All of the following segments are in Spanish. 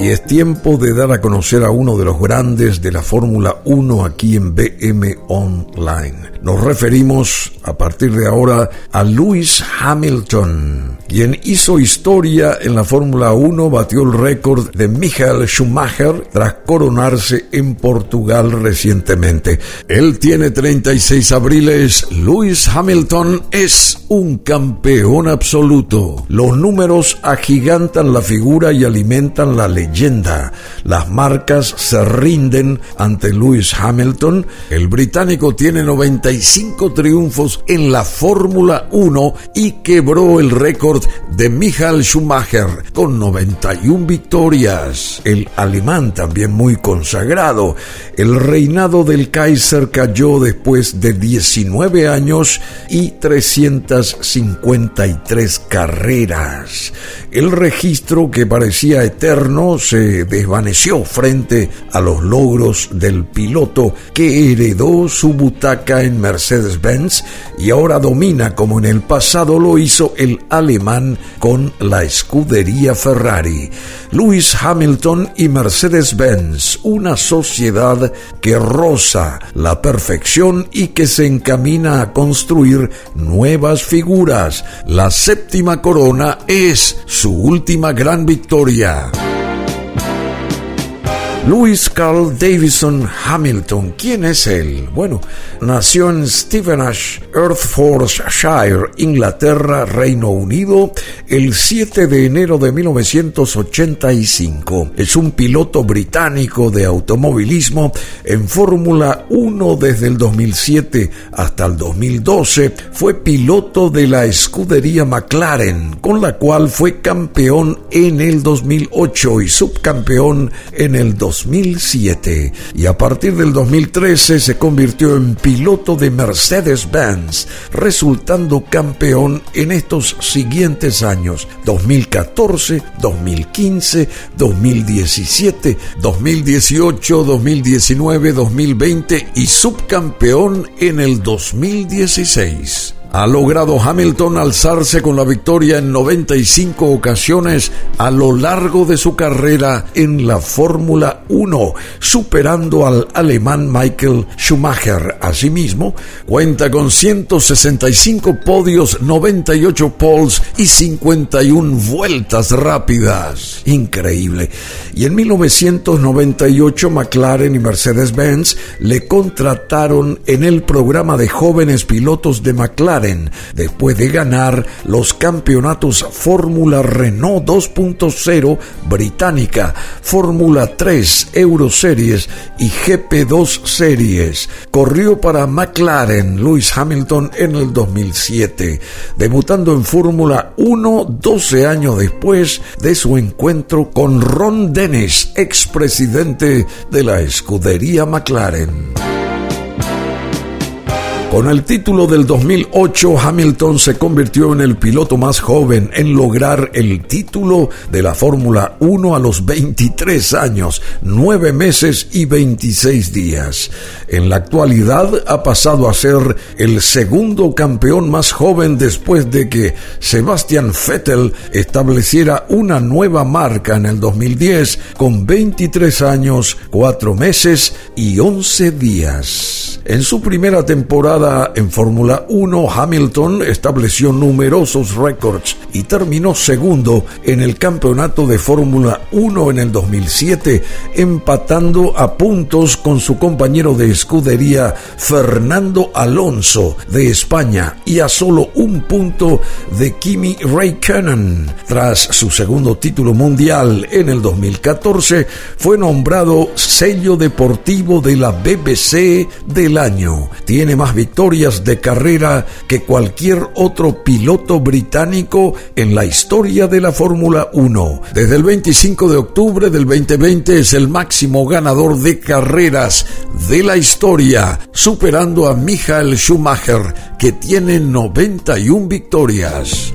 Y es tiempo de dar a conocer a uno de los grandes de la Fórmula 1 aquí en BM Online. Nos referimos a partir de ahora a Lewis Hamilton, quien hizo historia en la Fórmula 1, batió el récord de Michael Schumacher tras coronarse en Portugal recientemente. Él tiene 36 abriles, Lewis Hamilton es un campeón absoluto. Los números agigantan la figura y alimentan la leyenda. Las marcas se rinden ante Lewis Hamilton. El británico tiene 95 triunfos en la Fórmula 1 y quebró el récord de Michael Schumacher con 91 victorias. El alemán también muy consagrado. El reinado del Kaiser cayó después de 19 años y 353 carreras. El registro que parecía eterno se desvaneció frente a los logros del piloto que heredó su butaca en Mercedes-Benz y ahora domina como en el pasado lo hizo el alemán con la escudería Ferrari. Lewis Hamilton y Mercedes-Benz, una sociedad que roza la perfección y que se encamina a construir nuevas figuras. La séptima corona es su última gran victoria. Louis Carl Davison Hamilton. ¿Quién es él? Bueno, nació en Stevenage, Hertfordshire, Inglaterra, Reino Unido, el 7 de enero de 1985. Es un piloto británico de automovilismo en Fórmula 1 desde el 2007 hasta el 2012. Fue piloto de la escudería McLaren, con la cual fue campeón en el 2008 y subcampeón en el 2000. 2007 y a partir del 2013 se convirtió en piloto de Mercedes-Benz, resultando campeón en estos siguientes años 2014, 2015, 2017, 2018, 2019, 2020 y subcampeón en el 2016. Ha logrado Hamilton alzarse con la victoria en 95 ocasiones a lo largo de su carrera en la Fórmula 1, superando al alemán Michael Schumacher. Asimismo, cuenta con 165 podios, 98 poles y 51 vueltas rápidas. Increíble. Y en 1998 McLaren y Mercedes-Benz le contrataron en el programa de jóvenes pilotos de McLaren después de ganar los campeonatos Fórmula Renault 2.0 británica, Fórmula 3 Euro Series y GP2 Series. Corrió para McLaren Lewis Hamilton en el 2007, debutando en Fórmula 1 12 años después de su encuentro con Ron Dennis, expresidente de la escudería McLaren. Con el título del 2008, Hamilton se convirtió en el piloto más joven en lograr el título de la Fórmula 1 a los 23 años, 9 meses y 26 días. En la actualidad ha pasado a ser el segundo campeón más joven después de que Sebastian Vettel estableciera una nueva marca en el 2010 con 23 años, 4 meses y 11 días. En su primera temporada, en Fórmula 1, Hamilton estableció numerosos récords y terminó segundo en el campeonato de Fórmula 1 en el 2007, empatando a puntos con su compañero de escudería Fernando Alonso de España y a solo un punto de Kimi Raikkonen. Tras su segundo título mundial en el 2014, fue nombrado sello deportivo de la BBC año. Tiene más victorias de carrera que cualquier otro piloto británico en la historia de la Fórmula 1. Desde el 25 de octubre del 2020 es el máximo ganador de carreras de la historia, superando a Michael Schumacher, que tiene 91 victorias.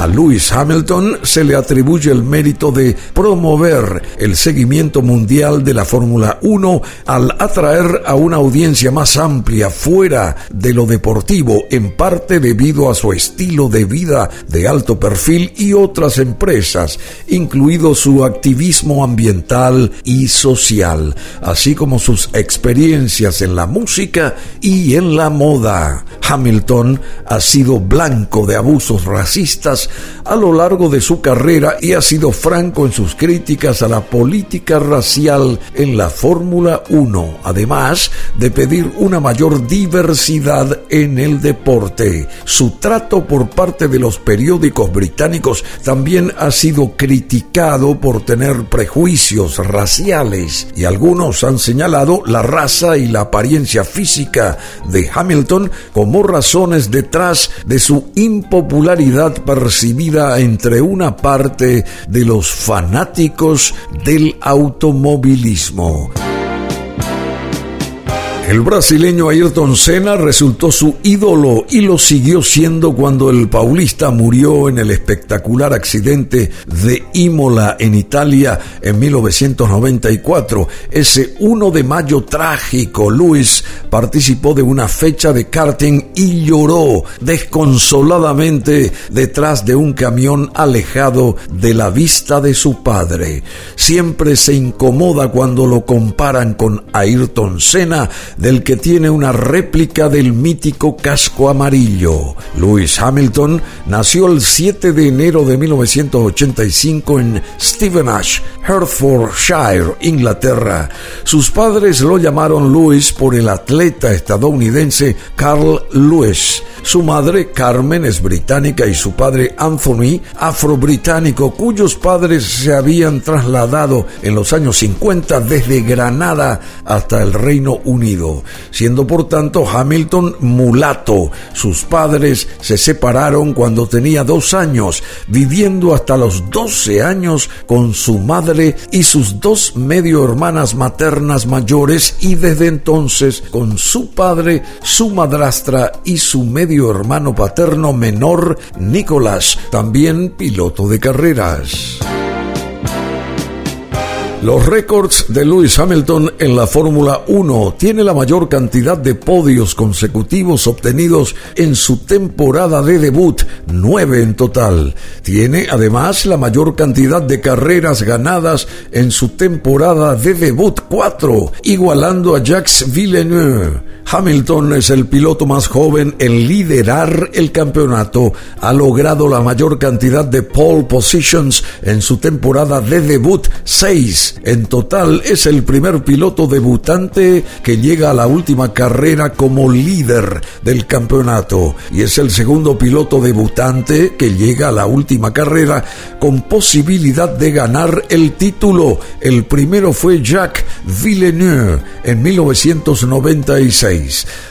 A Lewis Hamilton se le atribuye el mérito de promover el seguimiento mundial de la Fórmula 1 al atraer a una audiencia más amplia fuera de lo deportivo, en parte debido a su estilo de vida de alto perfil y otras empresas, incluido su activismo ambiental y social, así como sus experiencias en la música y en la moda. Hamilton ha sido blanco de abusos racistas a lo largo de su carrera y ha sido franco en sus críticas a la política racial en la Fórmula 1, además de pedir una mayor diversidad en el deporte. Su trato por parte de los periódicos británicos también ha sido criticado por tener prejuicios raciales y algunos han señalado la raza y la apariencia física de Hamilton como razones detrás de su impopularidad entre una parte de los fanáticos del automovilismo. El brasileño Ayrton Senna resultó su ídolo y lo siguió siendo cuando el paulista murió en el espectacular accidente de Imola en Italia en 1994. Ese 1 de mayo trágico, Luis participó de una fecha de karting y lloró desconsoladamente detrás de un camión alejado de la vista de su padre. Siempre se incomoda cuando lo comparan con Ayrton Senna del que tiene una réplica del mítico casco amarillo. Lewis Hamilton nació el 7 de enero de 1985 en Stevenage, Hertfordshire, Inglaterra. Sus padres lo llamaron Lewis por el atleta estadounidense Carl Lewis. Su madre, Carmen, es británica y su padre, Anthony, afro-británico, cuyos padres se habían trasladado en los años 50 desde Granada hasta el Reino Unido, siendo por tanto Hamilton mulato. Sus padres se separaron cuando tenía dos años, viviendo hasta los 12 años con su madre y sus dos medio hermanas maternas mayores y desde entonces con su padre, su madrastra y su medio hermano paterno menor, Nicolás, también piloto de carreras. Los récords de Lewis Hamilton en la Fórmula 1 tiene la mayor cantidad de podios consecutivos obtenidos en su temporada de debut, nueve en total. Tiene además la mayor cantidad de carreras ganadas en su temporada de debut, cuatro, igualando a Jacques Villeneuve. Hamilton es el piloto más joven en liderar el campeonato. Ha logrado la mayor cantidad de pole positions en su temporada de debut, seis en total es el primer piloto debutante que llega a la última carrera como líder del campeonato y es el segundo piloto debutante que llega a la última carrera con posibilidad de ganar el título. El primero fue Jacques Villeneuve en 1996.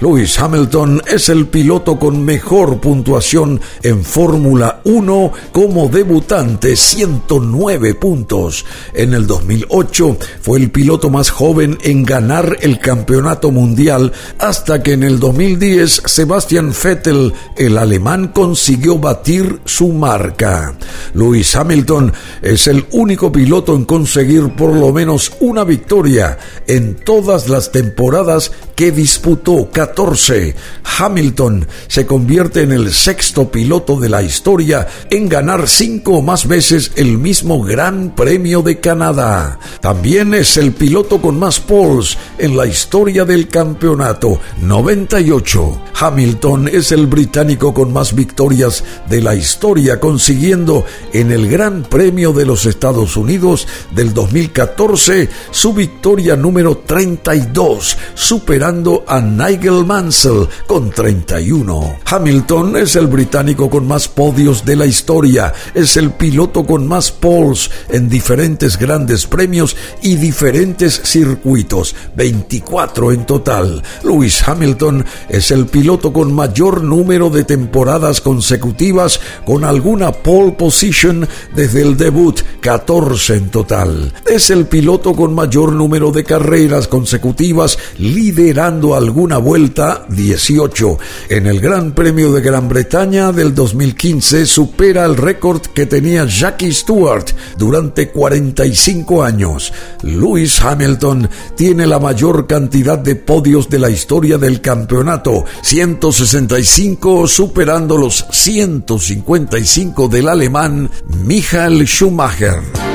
Lewis Hamilton es el piloto con mejor puntuación en Fórmula 1 como debutante, 109 puntos. En el 2008 fue el piloto más joven en ganar el campeonato mundial hasta que en el 2010 Sebastian Vettel, el alemán, consiguió batir su marca. Lewis Hamilton es el único piloto en conseguir por lo menos una victoria en todas las temporadas que disputó 14. Hamilton se convierte en el sexto piloto de la historia en ganar cinco o más veces el mismo Gran Premio de Canadá. También es el piloto con más poles en la historia del campeonato, 98. Hamilton es el británico con más victorias de la historia, consiguiendo en el Gran Premio de los Estados Unidos del 2014 su victoria número 32, superando a Nigel Mansell con 31. Hamilton es el británico con más podios de la historia, es el piloto con más poles en diferentes grandes premios y diferentes circuitos, 24 en total. Lewis Hamilton es el piloto con mayor número de temporadas consecutivas con alguna pole position desde el debut, 14 en total. Es el piloto con mayor número de carreras consecutivas liderando alguna vuelta vuelta 18. En el Gran Premio de Gran Bretaña del 2015 supera el récord que tenía Jackie Stewart durante 45 años. Lewis Hamilton tiene la mayor cantidad de podios de la historia del campeonato, 165 superando los 155 del alemán Michael Schumacher.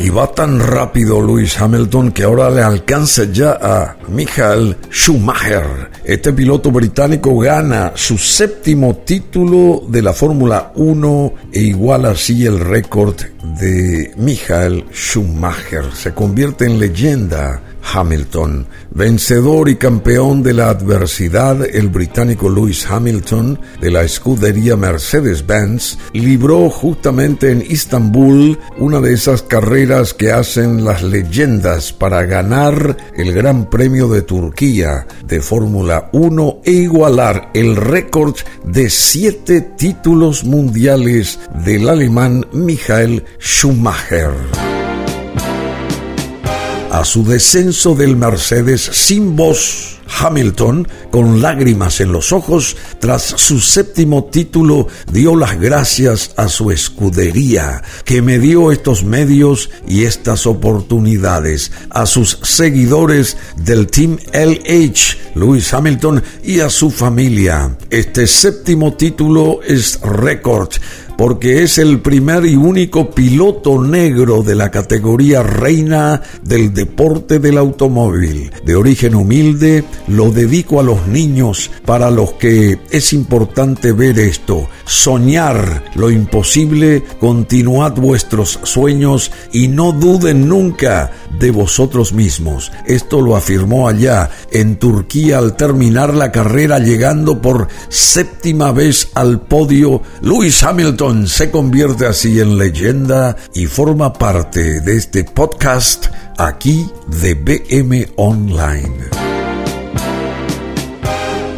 Y va tan rápido Lewis Hamilton que ahora le alcanza ya a Michael Schumacher. Este piloto británico gana su séptimo título de la Fórmula 1 e iguala así el récord de Michael Schumacher. Se convierte en leyenda Hamilton. Vencedor y campeón de la adversidad, el británico Lewis Hamilton de la escudería Mercedes-Benz libró justamente en Istambul una de esas carreras que hacen las leyendas para ganar el Gran Premio de Turquía de Fórmula 1 e igualar el récord de siete títulos mundiales del alemán Michael Schumacher a su descenso del Mercedes sin voz. Hamilton, con lágrimas en los ojos, tras su séptimo título, dio las gracias a su escudería, que me dio estos medios y estas oportunidades, a sus seguidores del Team LH, Lewis Hamilton, y a su familia. Este séptimo título es récord porque es el primer y único piloto negro de la categoría reina del deporte del automóvil. De origen humilde, lo dedico a los niños para los que es importante ver esto. Soñar lo imposible, continuad vuestros sueños y no duden nunca de vosotros mismos. Esto lo afirmó allá en Turquía al terminar la carrera llegando por séptima vez al podio Lewis Hamilton se convierte así en leyenda y forma parte de este podcast aquí de BM Online.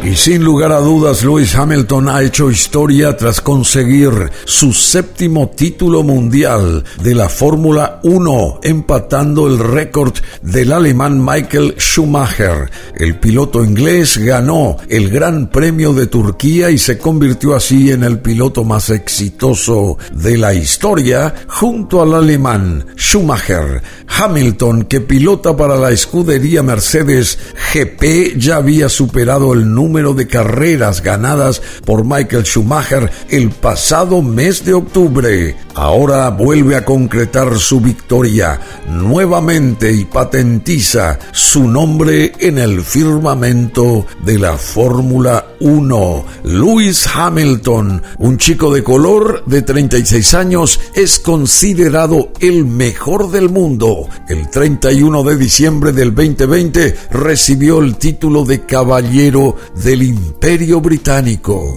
Y sin lugar a dudas, Lewis Hamilton ha hecho historia tras conseguir su séptimo título mundial de la Fórmula 1, empatando el récord del alemán Michael Schumacher. El piloto inglés ganó el Gran Premio de Turquía y se convirtió así en el piloto más exitoso de la historia junto al alemán Schumacher. Hamilton, que pilota para la escudería Mercedes GP, ya había superado el número número de carreras ganadas por Michael Schumacher el pasado mes de octubre. Ahora vuelve a concretar su victoria nuevamente y patentiza su nombre en el firmamento de la Fórmula 1. Lewis Hamilton, un chico de color de 36 años, es considerado el mejor del mundo. El 31 de diciembre del 2020 recibió el título de caballero del Imperio Británico.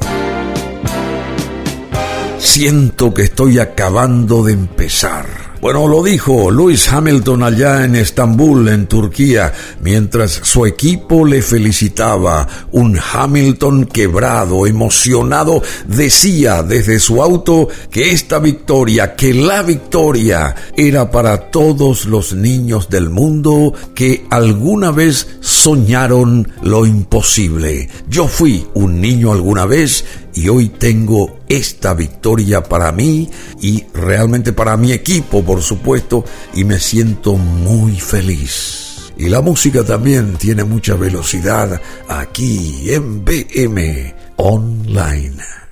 Siento que estoy acabando de empezar. Bueno, lo dijo Lewis Hamilton allá en Estambul, en Turquía, mientras su equipo le felicitaba. Un Hamilton quebrado, emocionado, decía desde su auto que esta victoria, que la victoria era para todos los niños del mundo que alguna vez soñaron lo imposible. Yo fui un niño alguna vez y hoy tengo esta victoria para mí y realmente para mi equipo, por supuesto, y me siento muy feliz. Y la música también tiene mucha velocidad aquí en BM Online.